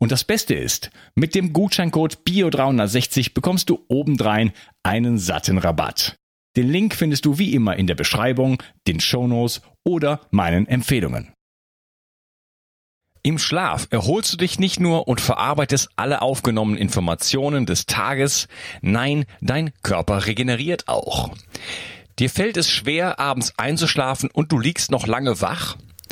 Und das Beste ist, mit dem Gutscheincode BIO360 bekommst du obendrein einen satten Rabatt. Den Link findest du wie immer in der Beschreibung, den Shownotes oder meinen Empfehlungen. Im Schlaf erholst du dich nicht nur und verarbeitest alle aufgenommenen Informationen des Tages, nein, dein Körper regeneriert auch. Dir fällt es schwer, abends einzuschlafen und du liegst noch lange wach?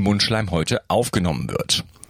Mundschleimhäute aufgenommen wird.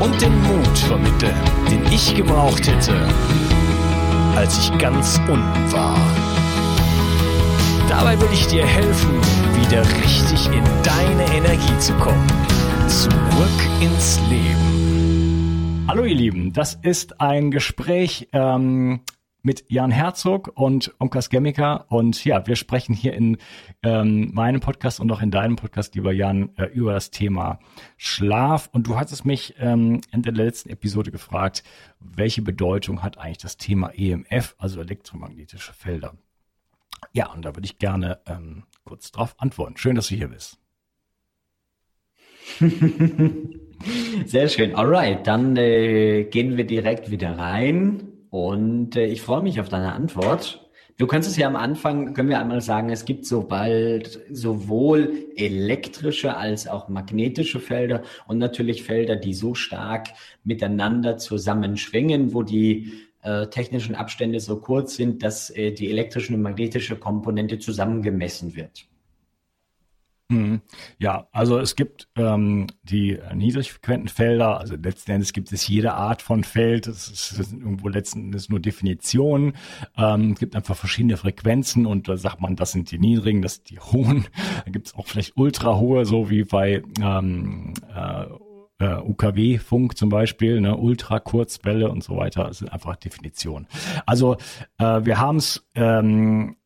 und den Mut vermitteln, den ich gebraucht hätte, als ich ganz unten war. Dabei will ich dir helfen, wieder richtig in deine Energie zu kommen. Zurück ins Leben. Hallo ihr Lieben, das ist ein Gespräch ähm, mit Jan Herzog und Onkas Gemmika. Und ja, wir sprechen hier in ähm, meinem Podcast und auch in deinem Podcast, lieber Jan, äh, über das Thema Schlaf. Und du hattest mich ähm, in der letzten Episode gefragt, welche Bedeutung hat eigentlich das Thema EMF, also elektromagnetische Felder? Ja, und da würde ich gerne ähm, kurz drauf antworten. Schön, dass du hier bist. Sehr schön. Alright, dann äh, gehen wir direkt wieder rein und äh, ich freue mich auf deine Antwort. Du kannst es ja am Anfang, können wir einmal sagen, es gibt sobald sowohl elektrische als auch magnetische Felder und natürlich Felder, die so stark miteinander zusammenschwingen, wo die äh, technischen Abstände so kurz sind, dass äh, die elektrische und magnetische Komponente zusammengemessen wird. Mhm. Ja, also es gibt ähm, die niedrigfrequenten Felder, also letzten Endes gibt es jede Art von Feld, es, sind irgendwo letzten Endes nur Definitionen. Ähm, es gibt einfach verschiedene Frequenzen und da sagt man, das sind die niedrigen, das sind die hohen. Da gibt es auch vielleicht ultra hohe, so wie bei ähm, äh, Uh, UKW-Funk zum Beispiel, ne, Ultra-Kurzwelle und so weiter, das sind einfach Definitionen. Also äh, wir haben es ähm,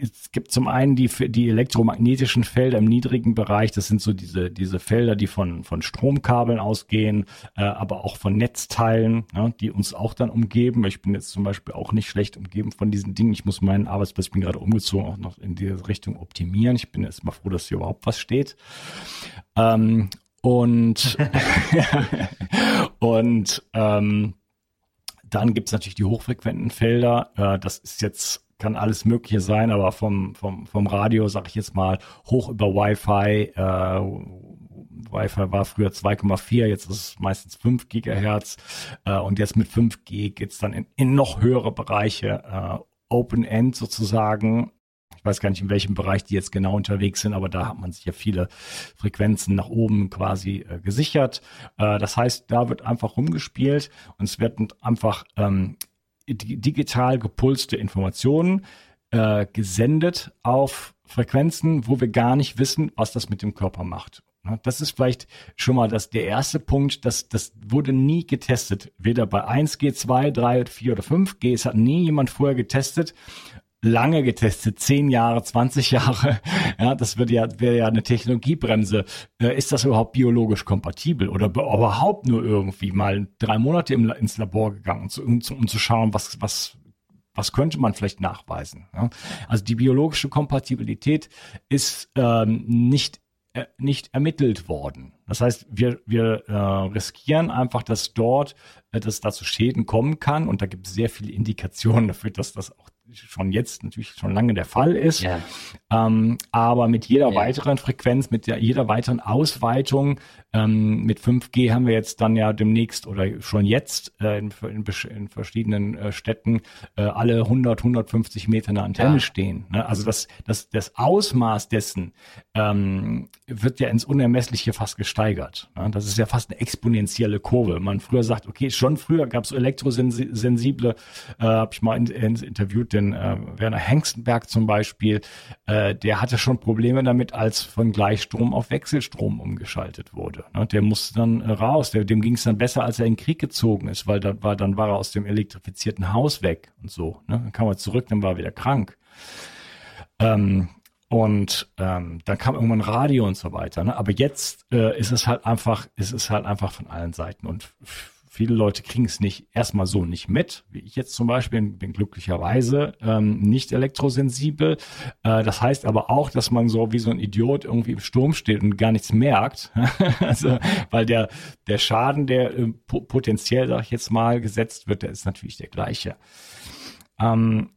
es gibt zum einen die, die elektromagnetischen Felder im niedrigen Bereich. Das sind so diese, diese Felder, die von, von Stromkabeln ausgehen, äh, aber auch von Netzteilen, ja, die uns auch dann umgeben. Ich bin jetzt zum Beispiel auch nicht schlecht umgeben von diesen Dingen. Ich muss meinen Arbeitsplatz, ich bin gerade umgezogen, auch noch in diese Richtung optimieren. Ich bin jetzt mal froh, dass hier überhaupt was steht. Ähm, und, und ähm, dann gibt es natürlich die hochfrequenten Felder. Äh, das ist jetzt kann alles Mögliche sein, aber vom, vom, vom Radio, sag ich jetzt mal, hoch über Wi-Fi. Äh, Wi-Fi war früher 2,4, jetzt ist es meistens 5 Gigahertz. Äh, und jetzt mit 5G geht's dann in, in noch höhere Bereiche, äh, Open End sozusagen. Ich weiß gar nicht, in welchem Bereich die jetzt genau unterwegs sind, aber da hat man sich ja viele Frequenzen nach oben quasi äh, gesichert. Äh, das heißt, da wird einfach rumgespielt und es werden einfach ähm, digital gepulste Informationen äh, gesendet auf Frequenzen, wo wir gar nicht wissen, was das mit dem Körper macht. Das ist vielleicht schon mal das, der erste Punkt, das, das wurde nie getestet. Weder bei 1G, 2, 3, 4 oder 5G. Es hat nie jemand vorher getestet lange getestet, zehn Jahre, 20 Jahre. Ja, das wird ja, wäre ja eine Technologiebremse. Äh, ist das überhaupt biologisch kompatibel oder überhaupt nur irgendwie mal drei Monate im, ins Labor gegangen, um zu, um, zu schauen, was, was, was könnte man vielleicht nachweisen? Ja? Also die biologische Kompatibilität ist ähm, nicht äh, nicht ermittelt worden. Das heißt, wir, wir äh, riskieren einfach, dass dort, äh, dass dazu Schäden kommen kann. Und da gibt es sehr viele Indikationen dafür, dass das auch schon jetzt natürlich schon lange der Fall ist. Ja. Ähm, aber mit jeder ja. weiteren Frequenz, mit der, jeder weiteren Ausweitung, ähm, mit 5G haben wir jetzt dann ja demnächst oder schon jetzt äh, in, in, in, verschiedenen äh, Städten äh, alle 100, 150 Meter eine Antenne ja. stehen. Ne? Also das, das, das Ausmaß dessen ähm, wird ja ins Unermessliche fast gesteigert. Ne? Das ist ja fast eine exponentielle Kurve. Man früher sagt, okay, schon früher gab es elektrosensible, äh, habe ich mal in, in, interviewt, den äh, Werner Hengstenberg zum Beispiel, äh, der hatte schon Probleme damit, als von Gleichstrom auf Wechselstrom umgeschaltet wurde. Ne? Der musste dann äh, raus, der, dem ging es dann besser, als er in den Krieg gezogen ist, weil da war, dann war er aus dem elektrifizierten Haus weg und so. Ne? Dann kam er zurück, dann war er wieder krank. Ähm, und ähm, dann kam irgendwann Radio und so weiter. Ne? Aber jetzt äh, ist es halt einfach, ist es halt einfach von allen Seiten. Und Viele Leute kriegen es nicht erstmal so nicht mit, wie ich jetzt zum Beispiel bin glücklicherweise ähm, nicht elektrosensibel. Äh, das heißt aber auch, dass man so wie so ein Idiot irgendwie im Sturm steht und gar nichts merkt. also, weil der, der Schaden, der äh, potenziell, sag ich jetzt mal, gesetzt wird, der ist natürlich der gleiche. Ähm,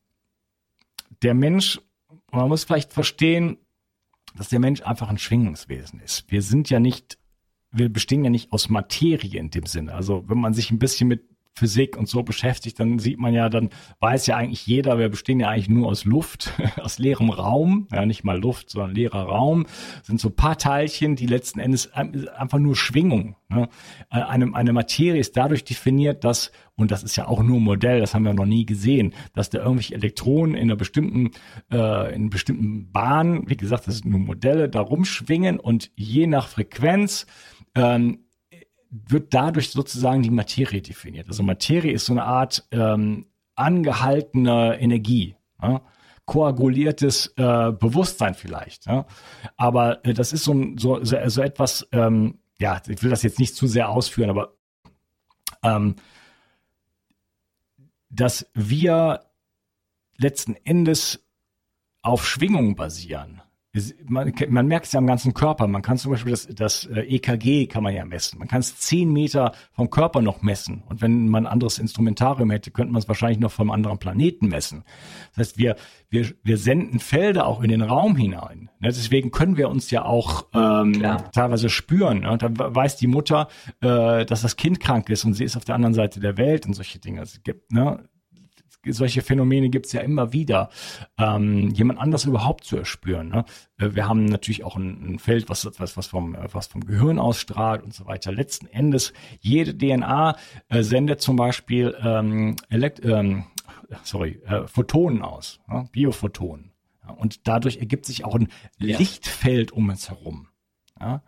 der Mensch, man muss vielleicht verstehen, dass der Mensch einfach ein Schwingungswesen ist. Wir sind ja nicht wir bestehen ja nicht aus Materie in dem Sinne. Also wenn man sich ein bisschen mit Physik und so beschäftigt, dann sieht man ja, dann weiß ja eigentlich jeder, wir bestehen ja eigentlich nur aus Luft, aus leerem Raum, ja nicht mal Luft, sondern leerer Raum, sind so paar Teilchen, die letzten Endes einfach nur Schwingung. Ne? Äh, eine, eine Materie ist dadurch definiert, dass, und das ist ja auch nur ein Modell, das haben wir noch nie gesehen, dass da irgendwelche Elektronen in einer bestimmten, äh, in bestimmten Bahn, wie gesagt, das sind nur Modelle, da rumschwingen und je nach Frequenz ähm, wird dadurch sozusagen die Materie definiert. Also Materie ist so eine Art ähm, angehaltene Energie. Ja? koaguliertes äh, Bewusstsein vielleicht. Ja? Aber äh, das ist so, so, so, so etwas, ähm, ja, ich will das jetzt nicht zu sehr ausführen, aber ähm, dass wir letzten Endes auf Schwingungen basieren man, man merkt es ja am ganzen Körper. Man kann zum Beispiel das, das äh, EKG kann man ja messen. Man kann es zehn Meter vom Körper noch messen. Und wenn man ein anderes Instrumentarium hätte, könnte man es wahrscheinlich noch vom anderen Planeten messen. Das heißt, wir, wir, wir senden Felder auch in den Raum hinein. Ne, deswegen können wir uns ja auch ähm, teilweise spüren. Ne? Da weiß die Mutter, äh, dass das Kind krank ist und sie ist auf der anderen Seite der Welt und solche Dinge. Es gibt, ne? Solche Phänomene gibt es ja immer wieder, ähm, jemand anders überhaupt zu erspüren. Ne? Äh, wir haben natürlich auch ein, ein Feld, was, was, was, vom, was vom Gehirn ausstrahlt und so weiter. Letzten Endes, jede DNA äh, sendet zum Beispiel ähm, Elekt ähm, sorry, äh, Photonen aus, ja? Biophotonen. Ja? Und dadurch ergibt sich auch ein ja. Lichtfeld um uns herum. Ja?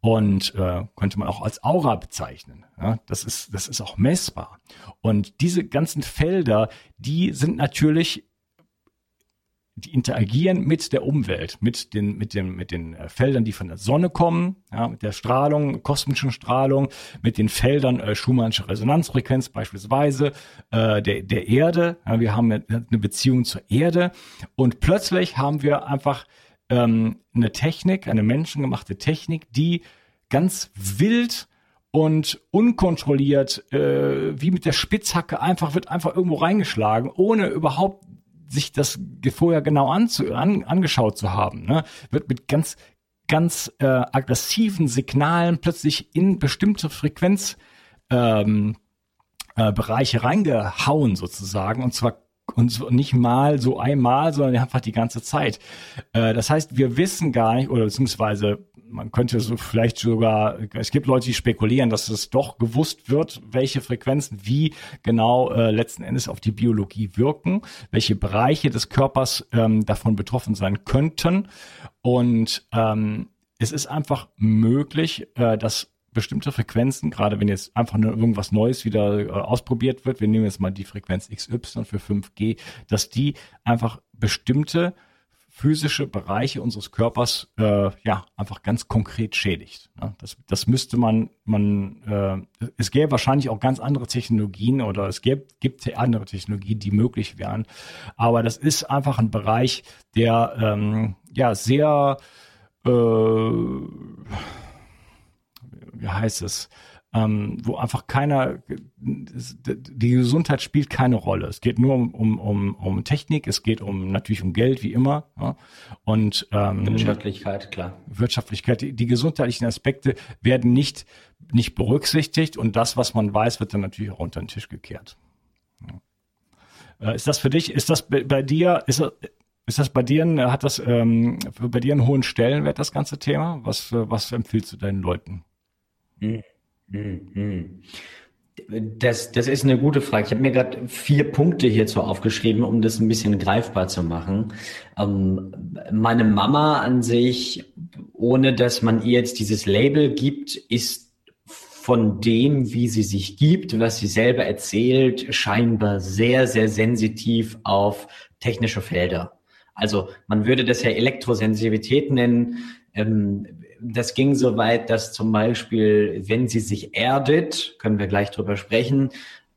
Und äh, könnte man auch als Aura bezeichnen. Ja, das ist das ist auch messbar. Und diese ganzen Felder, die sind natürlich die interagieren mit der Umwelt, mit den, mit den, mit den äh, Feldern, die von der Sonne kommen, ja, mit der Strahlung, kosmischen Strahlung, mit den Feldern äh, Schumannsche Resonanzfrequenz beispielsweise äh, der, der Erde. Ja, wir haben eine Beziehung zur Erde und plötzlich haben wir einfach ähm, eine Technik, eine menschengemachte Technik, die ganz wild und unkontrolliert, äh, wie mit der Spitzhacke, einfach wird einfach irgendwo reingeschlagen, ohne überhaupt sich das vorher genau anzu, an, angeschaut zu haben, ne, wird mit ganz ganz äh, aggressiven Signalen plötzlich in bestimmte Frequenz ähm, äh, reingehauen sozusagen. Und zwar und nicht mal so einmal, sondern einfach die ganze Zeit. Äh, das heißt, wir wissen gar nicht, oder beziehungsweise man könnte so vielleicht sogar, es gibt Leute, die spekulieren, dass es doch gewusst wird, welche Frequenzen wie genau äh, letzten Endes auf die Biologie wirken, welche Bereiche des Körpers ähm, davon betroffen sein könnten. Und ähm, es ist einfach möglich, äh, dass bestimmte Frequenzen, gerade wenn jetzt einfach nur irgendwas Neues wieder äh, ausprobiert wird, wir nehmen jetzt mal die Frequenz XY für 5G, dass die einfach bestimmte physische Bereiche unseres Körpers äh, ja einfach ganz konkret schädigt. Ja, das, das müsste man, man äh, es gäbe wahrscheinlich auch ganz andere Technologien oder es gäbe, gibt andere Technologien, die möglich wären. Aber das ist einfach ein Bereich, der ähm, ja sehr äh, heißt es, ähm, wo einfach keiner, die Gesundheit spielt keine Rolle. Es geht nur um, um, um, um Technik, es geht um natürlich um Geld, wie immer. Ja? Und ähm, Wirtschaftlichkeit, klar. Wirtschaftlichkeit, die, die gesundheitlichen Aspekte werden nicht, nicht berücksichtigt und das, was man weiß, wird dann natürlich auch unter den Tisch gekehrt. Ja. Äh, ist das für dich, ist das bei dir, ist das, ist das bei dir, hat das ähm, bei dir einen hohen Stellenwert, das ganze Thema? Was, was empfiehlst du deinen Leuten? Das, das ist eine gute Frage. Ich habe mir gerade vier Punkte hierzu aufgeschrieben, um das ein bisschen greifbar zu machen. Ähm, meine Mama an sich, ohne dass man ihr jetzt dieses Label gibt, ist von dem, wie sie sich gibt, was sie selber erzählt, scheinbar sehr, sehr sensitiv auf technische Felder. Also man würde das ja Elektrosensitivität nennen. Ähm, das ging so weit, dass zum Beispiel, wenn sie sich erdet, können wir gleich drüber sprechen,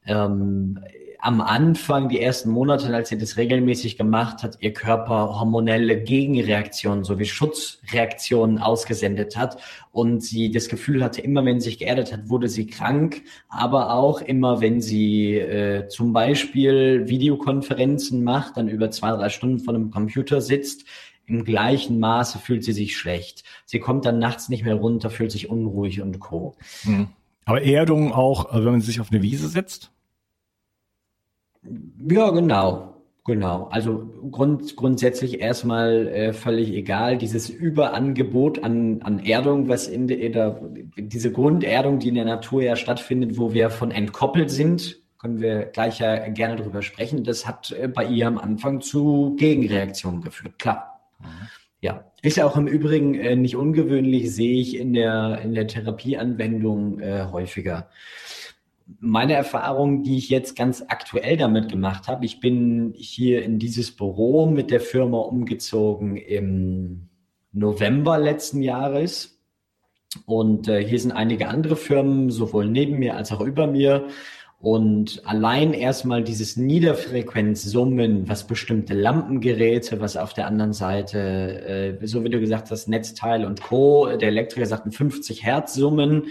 ähm, am Anfang, die ersten Monate, als sie das regelmäßig gemacht hat, ihr Körper hormonelle Gegenreaktionen sowie Schutzreaktionen ausgesendet hat und sie das Gefühl hatte, immer wenn sie sich geerdet hat, wurde sie krank, aber auch immer wenn sie äh, zum Beispiel Videokonferenzen macht, dann über zwei, drei Stunden vor einem Computer sitzt, im gleichen Maße fühlt sie sich schlecht. Sie kommt dann nachts nicht mehr runter, fühlt sich unruhig und co. Mhm. Aber Erdung auch, äh, wenn man sich auf eine Wiese setzt? Ja, genau. Genau. Also grund, grundsätzlich erstmal äh, völlig egal. Dieses Überangebot an, an Erdung, was in der, diese Grunderdung, die in der Natur ja stattfindet, wo wir von entkoppelt sind, können wir gleich ja gerne drüber sprechen. Das hat äh, bei ihr am Anfang zu Gegenreaktionen geführt. Klar. Ja, ist ja auch im Übrigen äh, nicht ungewöhnlich, sehe ich in der, in der Therapieanwendung äh, häufiger. Meine Erfahrung, die ich jetzt ganz aktuell damit gemacht habe, ich bin hier in dieses Büro mit der Firma umgezogen im November letzten Jahres. Und äh, hier sind einige andere Firmen, sowohl neben mir als auch über mir. Und allein erstmal dieses Niederfrequenzsummen, was bestimmte Lampengeräte, was auf der anderen Seite, äh, so wie du gesagt hast, Netzteil und Co., der Elektriker sagt 50 Hertz Summen,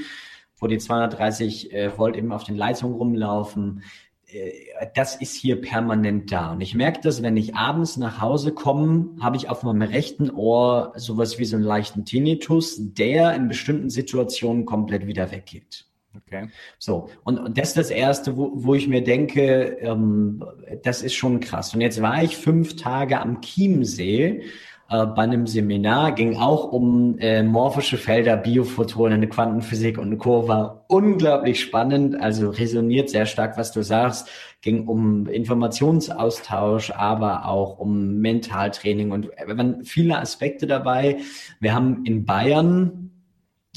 wo die 230 äh, Volt eben auf den Leitungen rumlaufen. Äh, das ist hier permanent da. Und ich merke das, wenn ich abends nach Hause komme, habe ich auf meinem rechten Ohr sowas wie so einen leichten Tinnitus, der in bestimmten Situationen komplett wieder weggeht. Okay. So, und, und das ist das Erste, wo, wo ich mir denke, ähm, das ist schon krass. Und jetzt war ich fünf Tage am Chiemsee äh, bei einem Seminar, ging auch um äh, morphische Felder, Biophotonen, Quantenphysik und Co. War unglaublich spannend, also resoniert sehr stark, was du sagst. Ging um Informationsaustausch, aber auch um Mentaltraining und äh, waren viele Aspekte dabei. Wir haben in Bayern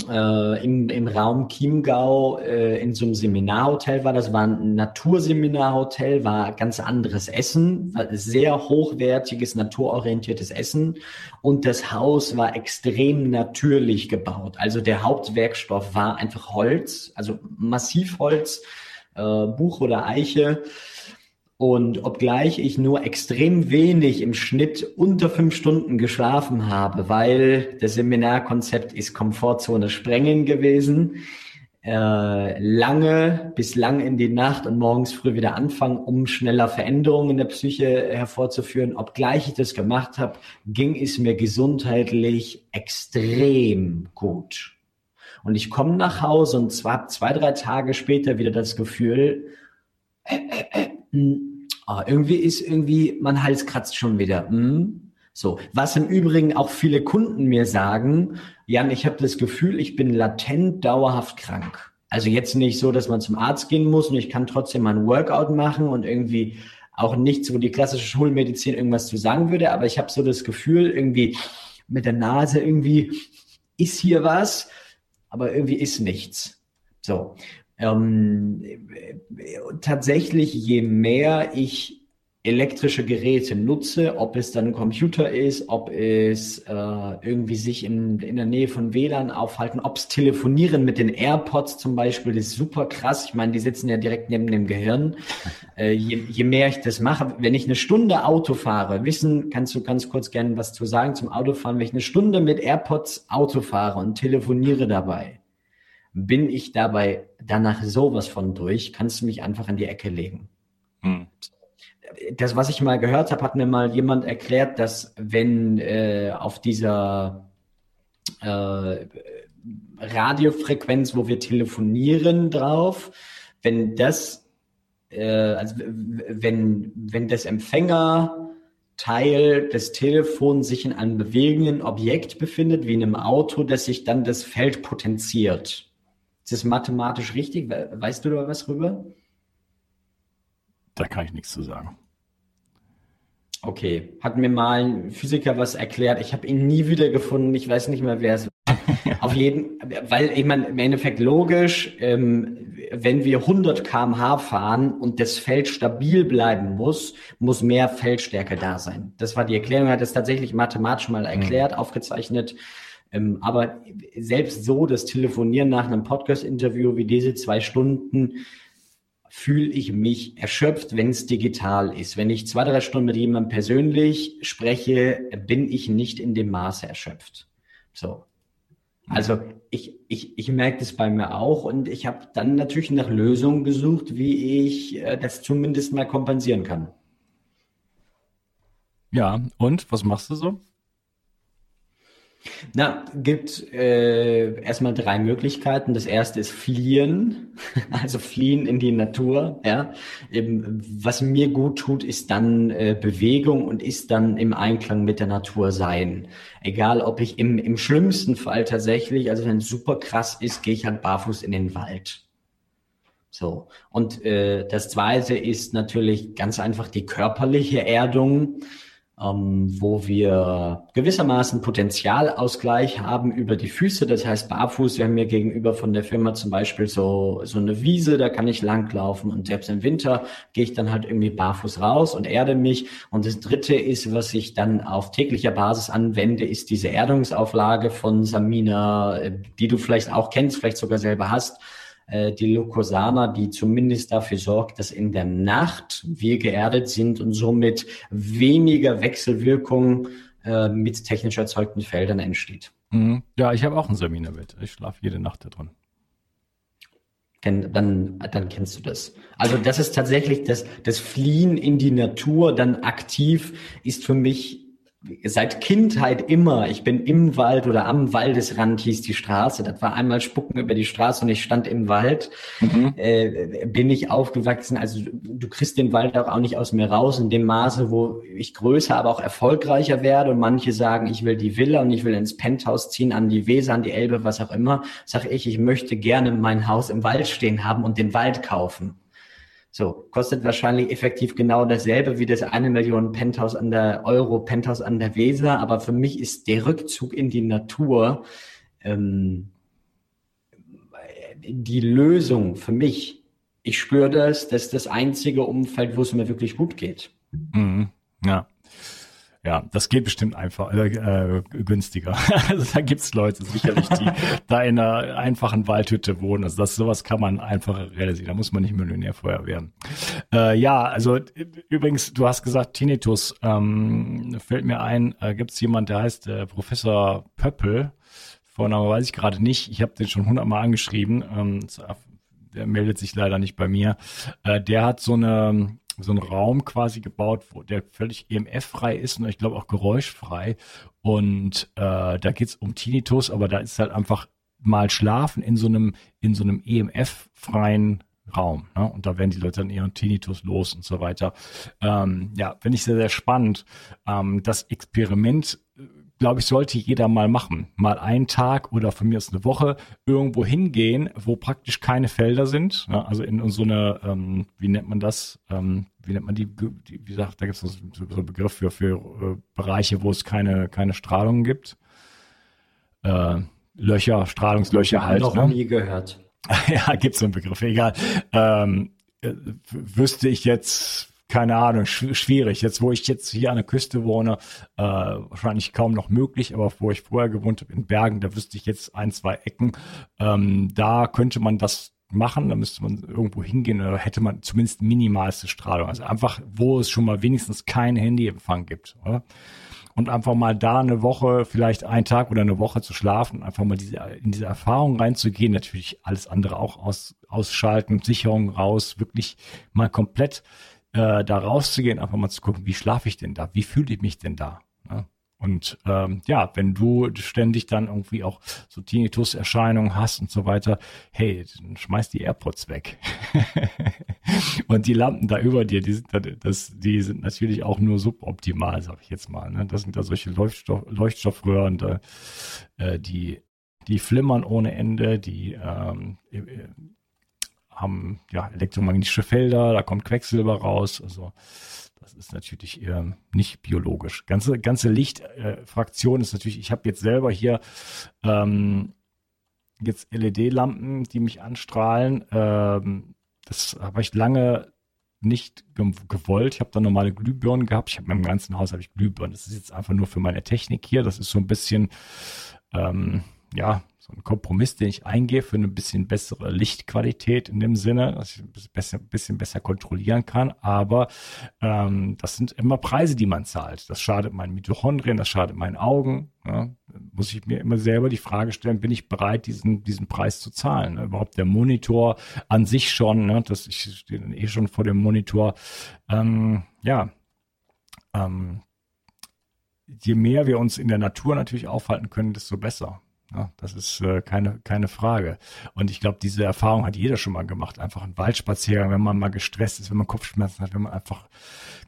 äh, im, im Raum Chiemgau äh, in so einem Seminarhotel war. Das war ein Naturseminarhotel, war ganz anderes Essen, sehr hochwertiges, naturorientiertes Essen. Und das Haus war extrem natürlich gebaut. Also der Hauptwerkstoff war einfach Holz, also Massivholz, äh, Buch oder Eiche. Und obgleich ich nur extrem wenig im Schnitt unter fünf Stunden geschlafen habe, weil das Seminarkonzept ist Komfortzone sprengen gewesen, äh, lange bis lang in die Nacht und morgens früh wieder anfangen, um schneller Veränderungen in der Psyche hervorzuführen. Obgleich ich das gemacht habe, ging es mir gesundheitlich extrem gut. Und ich komme nach Hause und zwar zwei, drei Tage später wieder das Gefühl, äh, äh, äh, oh, irgendwie ist irgendwie, mein Hals kratzt schon wieder. Hm? So, was im Übrigen auch viele Kunden mir sagen, Jan, ich habe das Gefühl, ich bin latent dauerhaft krank. Also jetzt nicht so, dass man zum Arzt gehen muss und ich kann trotzdem mal ein Workout machen und irgendwie auch nichts, wo die klassische Schulmedizin irgendwas zu sagen würde, aber ich habe so das Gefühl, irgendwie mit der Nase irgendwie ist hier was, aber irgendwie ist nichts. So. Ähm, tatsächlich, je mehr ich elektrische Geräte nutze, ob es dann ein Computer ist, ob es äh, irgendwie sich in, in der Nähe von WLAN aufhalten, ob es telefonieren mit den AirPods zum Beispiel, das ist super krass. Ich meine, die sitzen ja direkt neben dem Gehirn. Äh, je, je mehr ich das mache, wenn ich eine Stunde Auto fahre, wissen, kannst du ganz kurz gerne was zu sagen zum Autofahren, wenn ich eine Stunde mit AirPods Auto fahre und telefoniere dabei, bin ich dabei danach sowas von durch, kannst du mich einfach in die Ecke legen. Hm das, was ich mal gehört habe, hat mir mal jemand erklärt, dass wenn äh, auf dieser äh, Radiofrequenz, wo wir telefonieren drauf, wenn das, äh, also wenn, wenn das Empfängerteil des Telefons sich in einem bewegenden Objekt befindet, wie in einem Auto, dass sich dann das Feld potenziert. Ist das mathematisch richtig? Weißt du da was rüber? Da kann ich nichts zu sagen. Okay, hat mir mal ein Physiker was erklärt. Ich habe ihn nie wieder gefunden. Ich weiß nicht mehr, wer es war. Auf jeden, weil ich meine, im Endeffekt logisch, ähm, wenn wir 100 km/h fahren und das Feld stabil bleiben muss, muss mehr Feldstärke da sein. Das war die Erklärung. Er hat es tatsächlich mathematisch mal erklärt, mhm. aufgezeichnet. Ähm, aber selbst so, das Telefonieren nach einem Podcast-Interview wie diese zwei Stunden, fühle ich mich erschöpft, wenn es digital ist. Wenn ich zwei, drei Stunden mit jemandem persönlich spreche, bin ich nicht in dem Maße erschöpft. So. Also ich, ich, ich merke das bei mir auch und ich habe dann natürlich nach Lösungen gesucht, wie ich äh, das zumindest mal kompensieren kann. Ja, und was machst du so? Na, gibt äh, erstmal drei Möglichkeiten. Das erste ist fliehen, also fliehen in die Natur. Ja, Eben, was mir gut tut, ist dann äh, Bewegung und ist dann im Einklang mit der Natur sein. Egal, ob ich im im schlimmsten Fall tatsächlich, also wenn es super krass ist, gehe ich halt barfuß in den Wald. So und äh, das zweite ist natürlich ganz einfach die körperliche Erdung ähm, wo wir gewissermaßen Potenzialausgleich haben über die Füße. Das heißt, barfuß, wir haben hier gegenüber von der Firma zum Beispiel so, so eine Wiese, da kann ich langlaufen und selbst im Winter gehe ich dann halt irgendwie barfuß raus und erde mich. Und das dritte ist, was ich dann auf täglicher Basis anwende, ist diese Erdungsauflage von Samina, äh, die du vielleicht auch kennst, vielleicht sogar selber hast äh, die Leucosana, die zumindest dafür sorgt, dass in der Nacht wir geerdet sind und somit weniger Wechselwirkung äh, mit technisch erzeugten Feldern entsteht. Mhm. Ja, ich habe auch ein Seminarbett. Ich schlafe jede Nacht da drin. Dann, dann, dann kennst du das. Also das ist tatsächlich das, das Fliehen in die Natur dann aktiv ist für mich seit Kindheit immer, ich bin im Wald oder am Waldesrand hieß die Straße. Das war einmal Spucken über die Straße und ich stand im Wald. Mhm. Äh, bin ich aufgewachsen. Also du kriegst den Wald auch nicht aus mir raus in dem Maße, wo ich größer, aber auch erfolgreicher werde. Und manche sagen, ich will die Villa und ich will ins Penthouse ziehen, an die Weser, an die Elbe, was auch immer. Sag ich, ich möchte gerne mein Haus im Wald stehen haben und den Wald kaufen. So, kostet wahrscheinlich effektiv genau dasselbe wie das eine Million Penthouse an der Euro Penthouse an der Weser, aber für mich ist der Rückzug in die Natur ähm, die Lösung für mich. Ich spüre das, das ist das einzige Umfeld, wo es mir wirklich gut geht. Mhm. Ja. Ja, das geht bestimmt einfach äh, äh, günstiger. Also da gibt's Leute sicherlich, die da in einer einfachen Waldhütte wohnen. Also das sowas kann man einfach realisieren. Da muss man nicht Millionär vorher werden. Äh, ja, also übrigens, du hast gesagt Tinnitus. Ähm, fällt mir ein, äh, gibt's jemand, der heißt äh, Professor Pöppel Vorname weiß ich gerade nicht. Ich habe den schon hundertmal angeschrieben. Ähm, der meldet sich leider nicht bei mir. Äh, der hat so eine so einen Raum quasi gebaut, wo der völlig EMF-frei ist und ich glaube auch geräuschfrei. Und äh, da geht's um Tinnitus, aber da ist halt einfach mal schlafen in so einem, in so einem EMF-freien Raum. Ne? Und da werden die Leute dann ihren Tinnitus los und so weiter. Ähm, ja, finde ich sehr, sehr spannend. Ähm, das Experiment glaube ich, sollte jeder mal machen. Mal einen Tag oder von mir aus eine Woche irgendwo hingehen, wo praktisch keine Felder sind. Ja, also in so eine, ähm, wie nennt man das? Ähm, wie nennt man die, die wie gesagt, da gibt es so, so einen Begriff für, für äh, Bereiche, wo es keine, keine Strahlung gibt. Äh, Löcher, Strahlungslöcher halt. Noch ne? nie gehört. ja, gibt es so einen Begriff, egal. Ähm, äh, wüsste ich jetzt keine Ahnung, schwierig. Jetzt, wo ich jetzt hier an der Küste wohne, äh, wahrscheinlich kaum noch möglich, aber wo ich vorher gewohnt habe in Bergen, da wüsste ich jetzt ein, zwei Ecken. Ähm, da könnte man das machen, da müsste man irgendwo hingehen oder hätte man zumindest minimalste Strahlung. Also einfach, wo es schon mal wenigstens keinen Handyempfang gibt, oder? Und einfach mal da eine Woche, vielleicht einen Tag oder eine Woche zu schlafen, einfach mal diese, in diese Erfahrung reinzugehen, natürlich alles andere auch aus, ausschalten, Sicherung raus, wirklich mal komplett äh, da rauszugehen, einfach mal zu gucken, wie schlafe ich denn da, wie fühle ich mich denn da. Ne? Und ähm, ja, wenn du ständig dann irgendwie auch so Tinnitus-Erscheinungen hast und so weiter, hey, dann schmeiß die AirPods weg. und die Lampen da über dir, die sind, das, die sind natürlich auch nur suboptimal, sag ich jetzt mal. Ne? Das sind da solche Leuchtstoff, Leuchtstoffröhren, da, äh, die, die flimmern ohne Ende, die ähm, haben ja elektromagnetische Felder, da kommt Quecksilber raus. Also das ist natürlich äh, nicht biologisch. Ganze ganze Lichtfraktion äh, ist natürlich. Ich habe jetzt selber hier ähm, jetzt LED-Lampen, die mich anstrahlen. Ähm, das habe ich lange nicht gewollt. Ich habe da normale Glühbirnen gehabt. Ich habe meinem ganzen Haus habe ich Glühbirnen. Das ist jetzt einfach nur für meine Technik hier. Das ist so ein bisschen ähm, ja so ein Kompromiss, den ich eingehe für eine bisschen bessere Lichtqualität in dem Sinne, dass ich ein bisschen besser, bisschen besser kontrollieren kann. Aber ähm, das sind immer Preise, die man zahlt. Das schadet meinen Mitochondrien, das schadet meinen Augen. Ja. Muss ich mir immer selber die Frage stellen, bin ich bereit, diesen, diesen Preis zu zahlen? Überhaupt der Monitor an sich schon, ne? das, ich stehe eh schon vor dem Monitor. Ähm, ja, ähm, je mehr wir uns in der Natur natürlich aufhalten können, desto besser. Ja, das ist äh, keine, keine Frage. Und ich glaube, diese Erfahrung hat jeder schon mal gemacht. Einfach ein Waldspaziergang, wenn man mal gestresst ist, wenn man Kopfschmerzen hat, wenn man einfach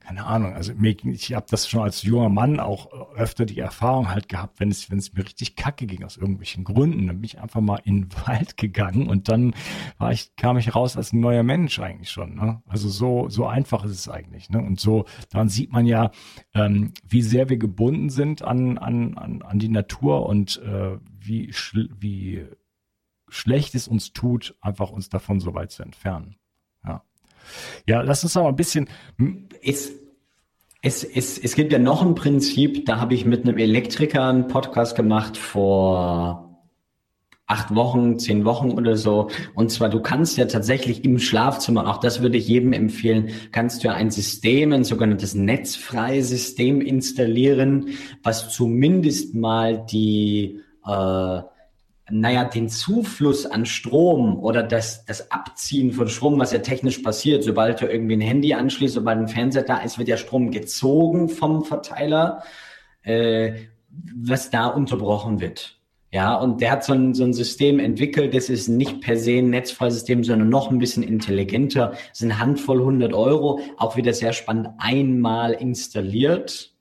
keine Ahnung, also ich habe das schon als junger Mann auch öfter die Erfahrung halt gehabt, wenn es, wenn es mir richtig kacke ging aus irgendwelchen Gründen, dann bin ich einfach mal in den Wald gegangen und dann war ich, kam ich raus als ein neuer Mensch eigentlich schon. Ne? Also so, so einfach ist es eigentlich. Ne? Und so, dann sieht man ja, ähm, wie sehr wir gebunden sind an, an, an, an die Natur und äh, wie, schl wie schlecht es uns tut, einfach uns davon so weit zu entfernen. Ja. Ja, lass uns aber ein bisschen. Es, es, es, es gibt ja noch ein Prinzip, da habe ich mit einem Elektriker einen Podcast gemacht vor acht Wochen, zehn Wochen oder so. Und zwar, du kannst ja tatsächlich im Schlafzimmer, auch das würde ich jedem empfehlen, kannst du ja ein System, ein sogenanntes netzfreies System installieren, was zumindest mal die äh, naja, den Zufluss an Strom oder das, das Abziehen von Strom, was ja technisch passiert, sobald du irgendwie ein Handy anschließt, sobald ein Fernseher da ist, wird ja Strom gezogen vom Verteiler, äh, was da unterbrochen wird. Ja, und der hat so ein, so ein System entwickelt, das ist nicht per se ein Netzfreisystem, sondern noch ein bisschen intelligenter. Das eine Handvoll 100 Euro, auch wieder sehr spannend, einmal installiert.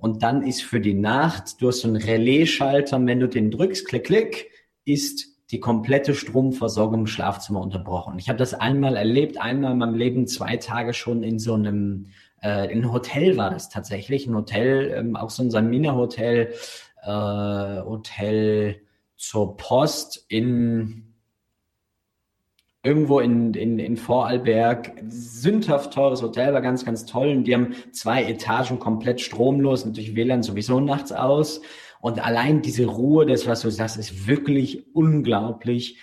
Und dann ist für die Nacht, du hast so einen Relaisschalter, wenn du den drückst, klick, klick, ist die komplette Stromversorgung im Schlafzimmer unterbrochen. Ich habe das einmal erlebt, einmal in meinem Leben, zwei Tage schon in so einem, äh, in einem Hotel war das tatsächlich, ein Hotel, ähm, auch so ein Samina-Hotel, äh, Hotel zur Post in irgendwo in, in, in Vorarlberg, sündhaft teures Hotel, war ganz, ganz toll. Und die haben zwei Etagen komplett stromlos, natürlich WLAN sowieso nachts aus. Und allein diese Ruhe, das, was du sagst, ist wirklich unglaublich.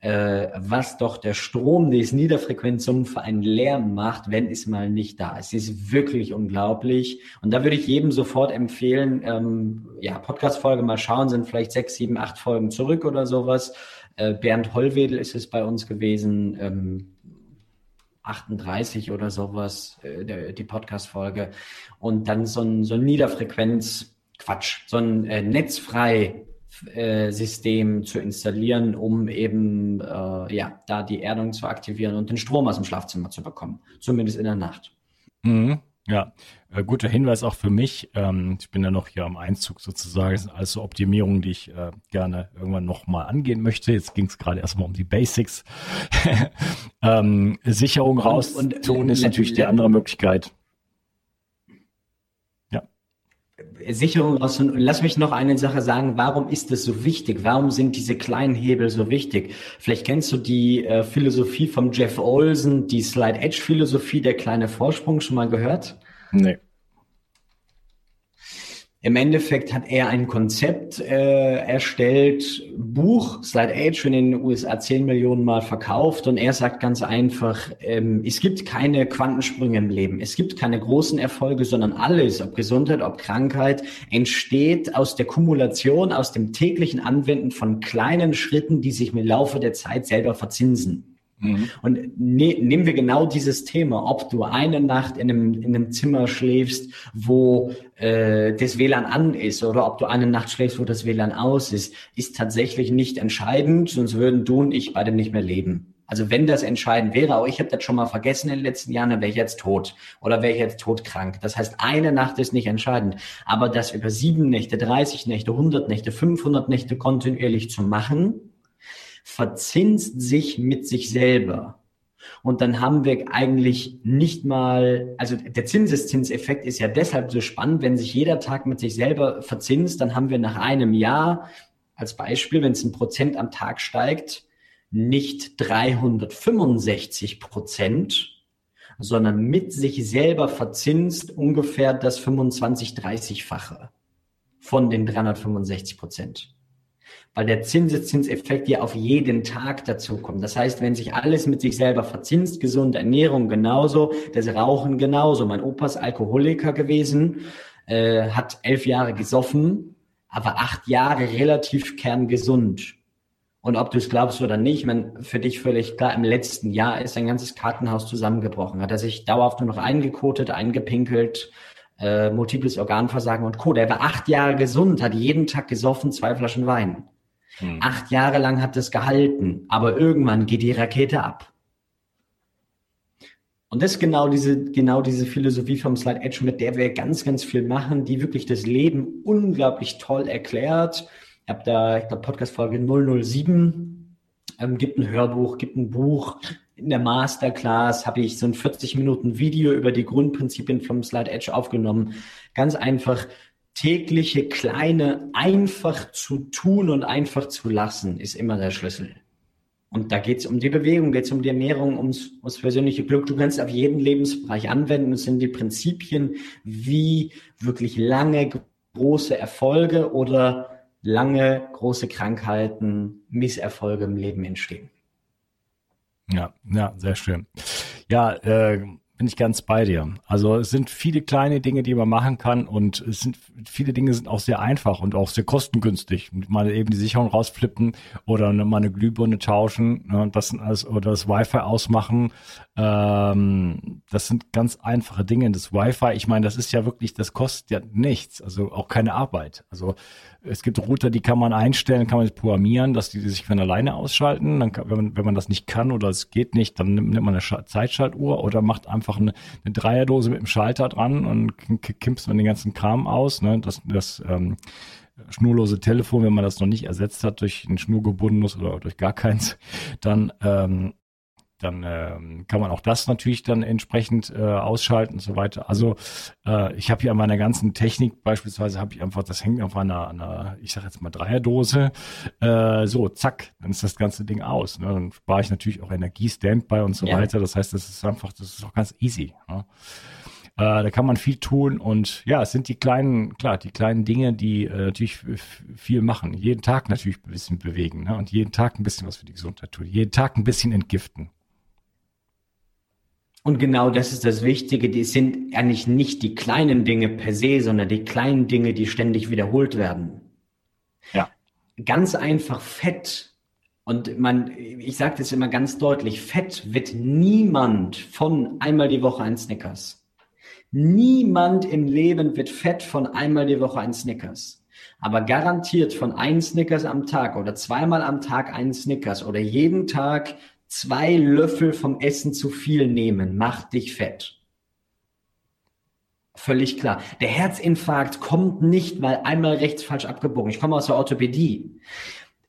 äh, was doch der Strom Niederfrequenzsummen für einen Lärm macht, wenn es mal nicht da ist. Es ist wirklich unglaublich. Und da würde ich jedem sofort empfehlen, ähm, ja, Podcast-Folge mal schauen, sind vielleicht sechs, sieben, acht Folgen zurück oder sowas. Äh, Bernd Hollwedel ist es bei uns gewesen. Ähm, 38 oder sowas, äh, der, die Podcast-Folge. Und dann so ein, so ein Niederfrequenz, Quatsch, so ein äh, netzfrei äh, System zu installieren, um eben äh, ja da die Erdung zu aktivieren und den Strom aus dem Schlafzimmer zu bekommen, zumindest in der Nacht. Mhm. Ja, äh, guter Hinweis auch für mich. Ähm, ich bin ja noch hier am Einzug sozusagen. Das sind alles so Optimierungen, die ich äh, gerne irgendwann nochmal angehen möchte. Jetzt ging es gerade erstmal um die Basics. ähm, Sicherung raus und, und, tun ist natürlich die andere Möglichkeit. Sicherung raus. Und lass mich noch eine Sache sagen. Warum ist das so wichtig? Warum sind diese kleinen Hebel so wichtig? Vielleicht kennst du die äh, Philosophie vom Jeff Olsen, die Slide Edge Philosophie, der kleine Vorsprung, schon mal gehört? Nee. Im Endeffekt hat er ein Konzept äh, erstellt, Buch, Slide Age, in den USA 10 Millionen Mal verkauft und er sagt ganz einfach, ähm, es gibt keine Quantensprünge im Leben, es gibt keine großen Erfolge, sondern alles, ob Gesundheit, ob Krankheit, entsteht aus der Kumulation, aus dem täglichen Anwenden von kleinen Schritten, die sich im Laufe der Zeit selber verzinsen. Mhm. Und ne, nehmen wir genau dieses Thema, ob du eine Nacht in einem, in einem Zimmer schläfst, wo äh, das WLAN an ist oder ob du eine Nacht schläfst, wo das WLAN aus ist, ist tatsächlich nicht entscheidend, sonst würden du und ich beide nicht mehr leben. Also wenn das entscheidend wäre, aber ich habe das schon mal vergessen in den letzten Jahren, dann wäre ich jetzt tot oder wäre ich jetzt todkrank. Das heißt, eine Nacht ist nicht entscheidend, aber das über sieben Nächte, 30 Nächte, 100 Nächte, 500 Nächte kontinuierlich zu machen, verzinst sich mit sich selber. Und dann haben wir eigentlich nicht mal, also der Zinseszinseffekt ist ja deshalb so spannend, wenn sich jeder Tag mit sich selber verzinst, dann haben wir nach einem Jahr, als Beispiel, wenn es ein Prozent am Tag steigt, nicht 365 Prozent, sondern mit sich selber verzinst ungefähr das 25, 30-fache von den 365 Prozent weil der Zinseszinseffekt ja auf jeden Tag dazu kommt. Das heißt, wenn sich alles mit sich selber verzinst, gesunde Ernährung genauso, das Rauchen genauso. Mein Opa ist Alkoholiker gewesen, äh, hat elf Jahre gesoffen, aber acht Jahre relativ kerngesund. Und ob du es glaubst oder nicht, man, für dich völlig klar, im letzten Jahr ist sein ganzes Kartenhaus zusammengebrochen. Hat er sich dauerhaft nur noch eingekotet, eingepinkelt, äh, multiples Organversagen und Co. Der war acht Jahre gesund, hat jeden Tag gesoffen, zwei Flaschen Wein. Hm. Acht Jahre lang hat es gehalten, aber irgendwann geht die Rakete ab. Und das ist genau diese, genau diese Philosophie vom Slide Edge, mit der wir ganz, ganz viel machen, die wirklich das Leben unglaublich toll erklärt. Ich habe da, ich glaube, Podcast-Folge 007, ähm, gibt ein Hörbuch, gibt ein Buch. In der Masterclass habe ich so ein 40 Minuten Video über die Grundprinzipien vom Slide Edge aufgenommen. Ganz einfach, tägliche kleine einfach zu tun und einfach zu lassen, ist immer der Schlüssel. Und da geht es um die Bewegung, geht es um die Ernährung, ums, ums persönliche Glück. Du kannst auf jeden Lebensbereich anwenden. Es sind die Prinzipien, wie wirklich lange große Erfolge oder lange große Krankheiten, Misserfolge im Leben entstehen. Ja, ja, sehr schön. Ja, äh, bin ich ganz bei dir. Also es sind viele kleine Dinge, die man machen kann und es sind viele Dinge sind auch sehr einfach und auch sehr kostengünstig. Mal eben die Sicherung rausflippen oder mal eine Glühbirne tauschen ne, das alles, oder das Wi-Fi ausmachen. Ähm, das sind ganz einfache Dinge. Das Wi-Fi, ich meine, das ist ja wirklich, das kostet ja nichts, also auch keine Arbeit. Also es gibt Router, die kann man einstellen, kann man programmieren, dass die sich von alleine ausschalten. Dann kann, wenn, man, wenn man das nicht kann oder es geht nicht, dann nimmt, nimmt man eine Zeitschaltuhr oder macht einfach eine, eine Dreierdose mit dem Schalter dran und kippst man den ganzen Kram aus. Ne? Das, das ähm, schnurlose Telefon, wenn man das noch nicht ersetzt hat durch ein schnurgebundenes oder durch gar keins, dann ähm, dann ähm, kann man auch das natürlich dann entsprechend äh, ausschalten und so weiter. Also äh, ich habe hier an meiner ganzen Technik beispielsweise habe ich einfach, das hängt auf einer, einer ich sage jetzt mal Dreierdose, äh, so zack, dann ist das ganze Ding aus. Ne? Dann spare ich natürlich auch Energie, Standby und so ja. weiter. Das heißt, das ist einfach, das ist auch ganz easy. Ne? Äh, da kann man viel tun und ja, es sind die kleinen, klar, die kleinen Dinge, die äh, natürlich viel machen. Jeden Tag natürlich ein bisschen bewegen ne? und jeden Tag ein bisschen was für die Gesundheit tun. Jeden Tag ein bisschen entgiften. Und genau das ist das Wichtige. Die sind eigentlich nicht die kleinen Dinge per se, sondern die kleinen Dinge, die ständig wiederholt werden. Ja. Ganz einfach Fett. Und man, ich sage das immer ganz deutlich, Fett wird niemand von einmal die Woche ein Snickers. Niemand im Leben wird fett von einmal die Woche ein Snickers. Aber garantiert von ein Snickers am Tag oder zweimal am Tag ein Snickers oder jeden Tag zwei Löffel vom Essen zu viel nehmen, macht dich fett. Völlig klar. Der Herzinfarkt kommt nicht, weil einmal rechts falsch abgebogen. Ich komme aus der Orthopädie.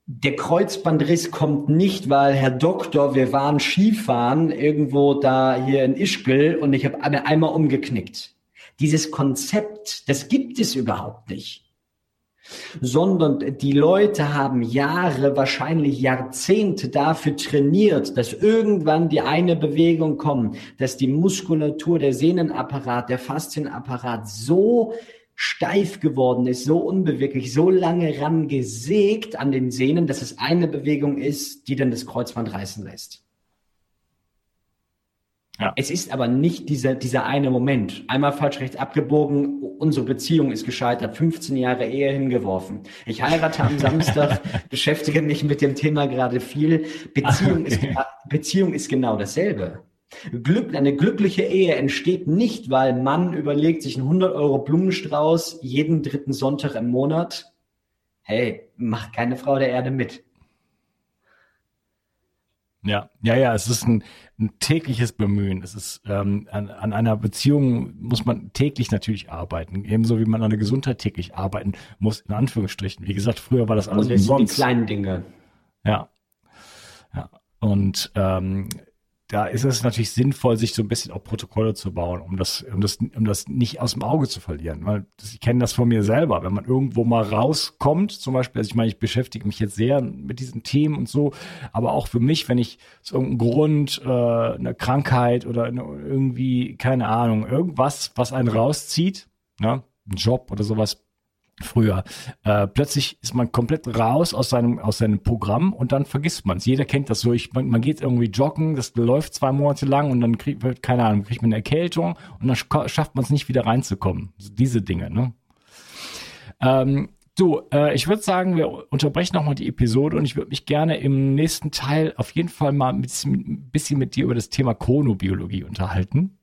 Der Kreuzbandriss kommt nicht, weil Herr Doktor, wir waren Skifahren irgendwo da hier in Ischgl und ich habe einmal umgeknickt. Dieses Konzept, das gibt es überhaupt nicht sondern die Leute haben Jahre, wahrscheinlich Jahrzehnte dafür trainiert, dass irgendwann die eine Bewegung kommt, dass die Muskulatur, der Sehnenapparat, der Faszienapparat so steif geworden ist, so unbeweglich, so lange rangesägt an den Sehnen, dass es eine Bewegung ist, die dann das Kreuzband reißen lässt. Ja. Es ist aber nicht dieser, dieser eine Moment. Einmal falsch rechts abgebogen, unsere Beziehung ist gescheitert, 15 Jahre Ehe hingeworfen. Ich heirate am Samstag, beschäftige mich mit dem Thema gerade viel. Beziehung, ist, Beziehung ist genau dasselbe. Glück, eine glückliche Ehe entsteht nicht, weil Mann überlegt sich einen 100 Euro Blumenstrauß jeden dritten Sonntag im Monat. Hey, macht keine Frau der Erde mit. Ja, ja, ja, es ist ein, ein tägliches Bemühen. Es ist ähm, an, an einer Beziehung muss man täglich natürlich arbeiten, ebenso wie man an der Gesundheit täglich arbeiten muss, in Anführungsstrichen. Wie gesagt, früher war das alles Und das sind die kleinen Dinge. Ja. Ja. Und ähm, da ist es natürlich sinnvoll, sich so ein bisschen auch Protokolle zu bauen, um das, um das, um das nicht aus dem Auge zu verlieren. Weil ich kenne das von mir selber, wenn man irgendwo mal rauskommt, zum Beispiel, also ich meine, ich beschäftige mich jetzt sehr mit diesen Themen und so, aber auch für mich, wenn ich aus irgendeinem Grund äh, eine Krankheit oder eine, irgendwie, keine Ahnung, irgendwas, was einen rauszieht, ne, ein Job oder sowas, früher. Äh, plötzlich ist man komplett raus aus seinem, aus seinem Programm und dann vergisst man es. Jeder kennt das so. Ich, man, man geht irgendwie joggen, das läuft zwei Monate lang und dann kriegt, keine Ahnung, kriegt man eine Erkältung und dann schafft man es nicht wieder reinzukommen. Diese Dinge, ne? Ähm, so, äh, ich würde sagen, wir unterbrechen nochmal die Episode und ich würde mich gerne im nächsten Teil auf jeden Fall mal ein bisschen, ein bisschen mit dir über das Thema Chronobiologie unterhalten.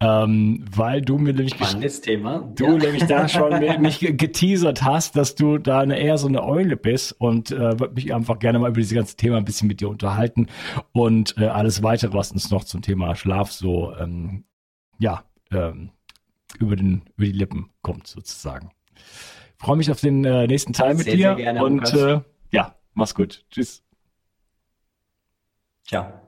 Ähm, weil du mir nämlich Spannendes Thema. Du ja. nämlich da schon mich geteasert hast, dass du da eine, eher so eine Eule bist und äh, würde mich einfach gerne mal über dieses ganze Thema ein bisschen mit dir unterhalten und äh, alles weitere, was uns noch zum Thema Schlaf so ähm, ja ähm, über den über die Lippen kommt sozusagen. Freue mich auf den äh, nächsten Teil mit sehr, dir sehr gerne, und äh, ja, mach's gut. Tschüss. Ciao.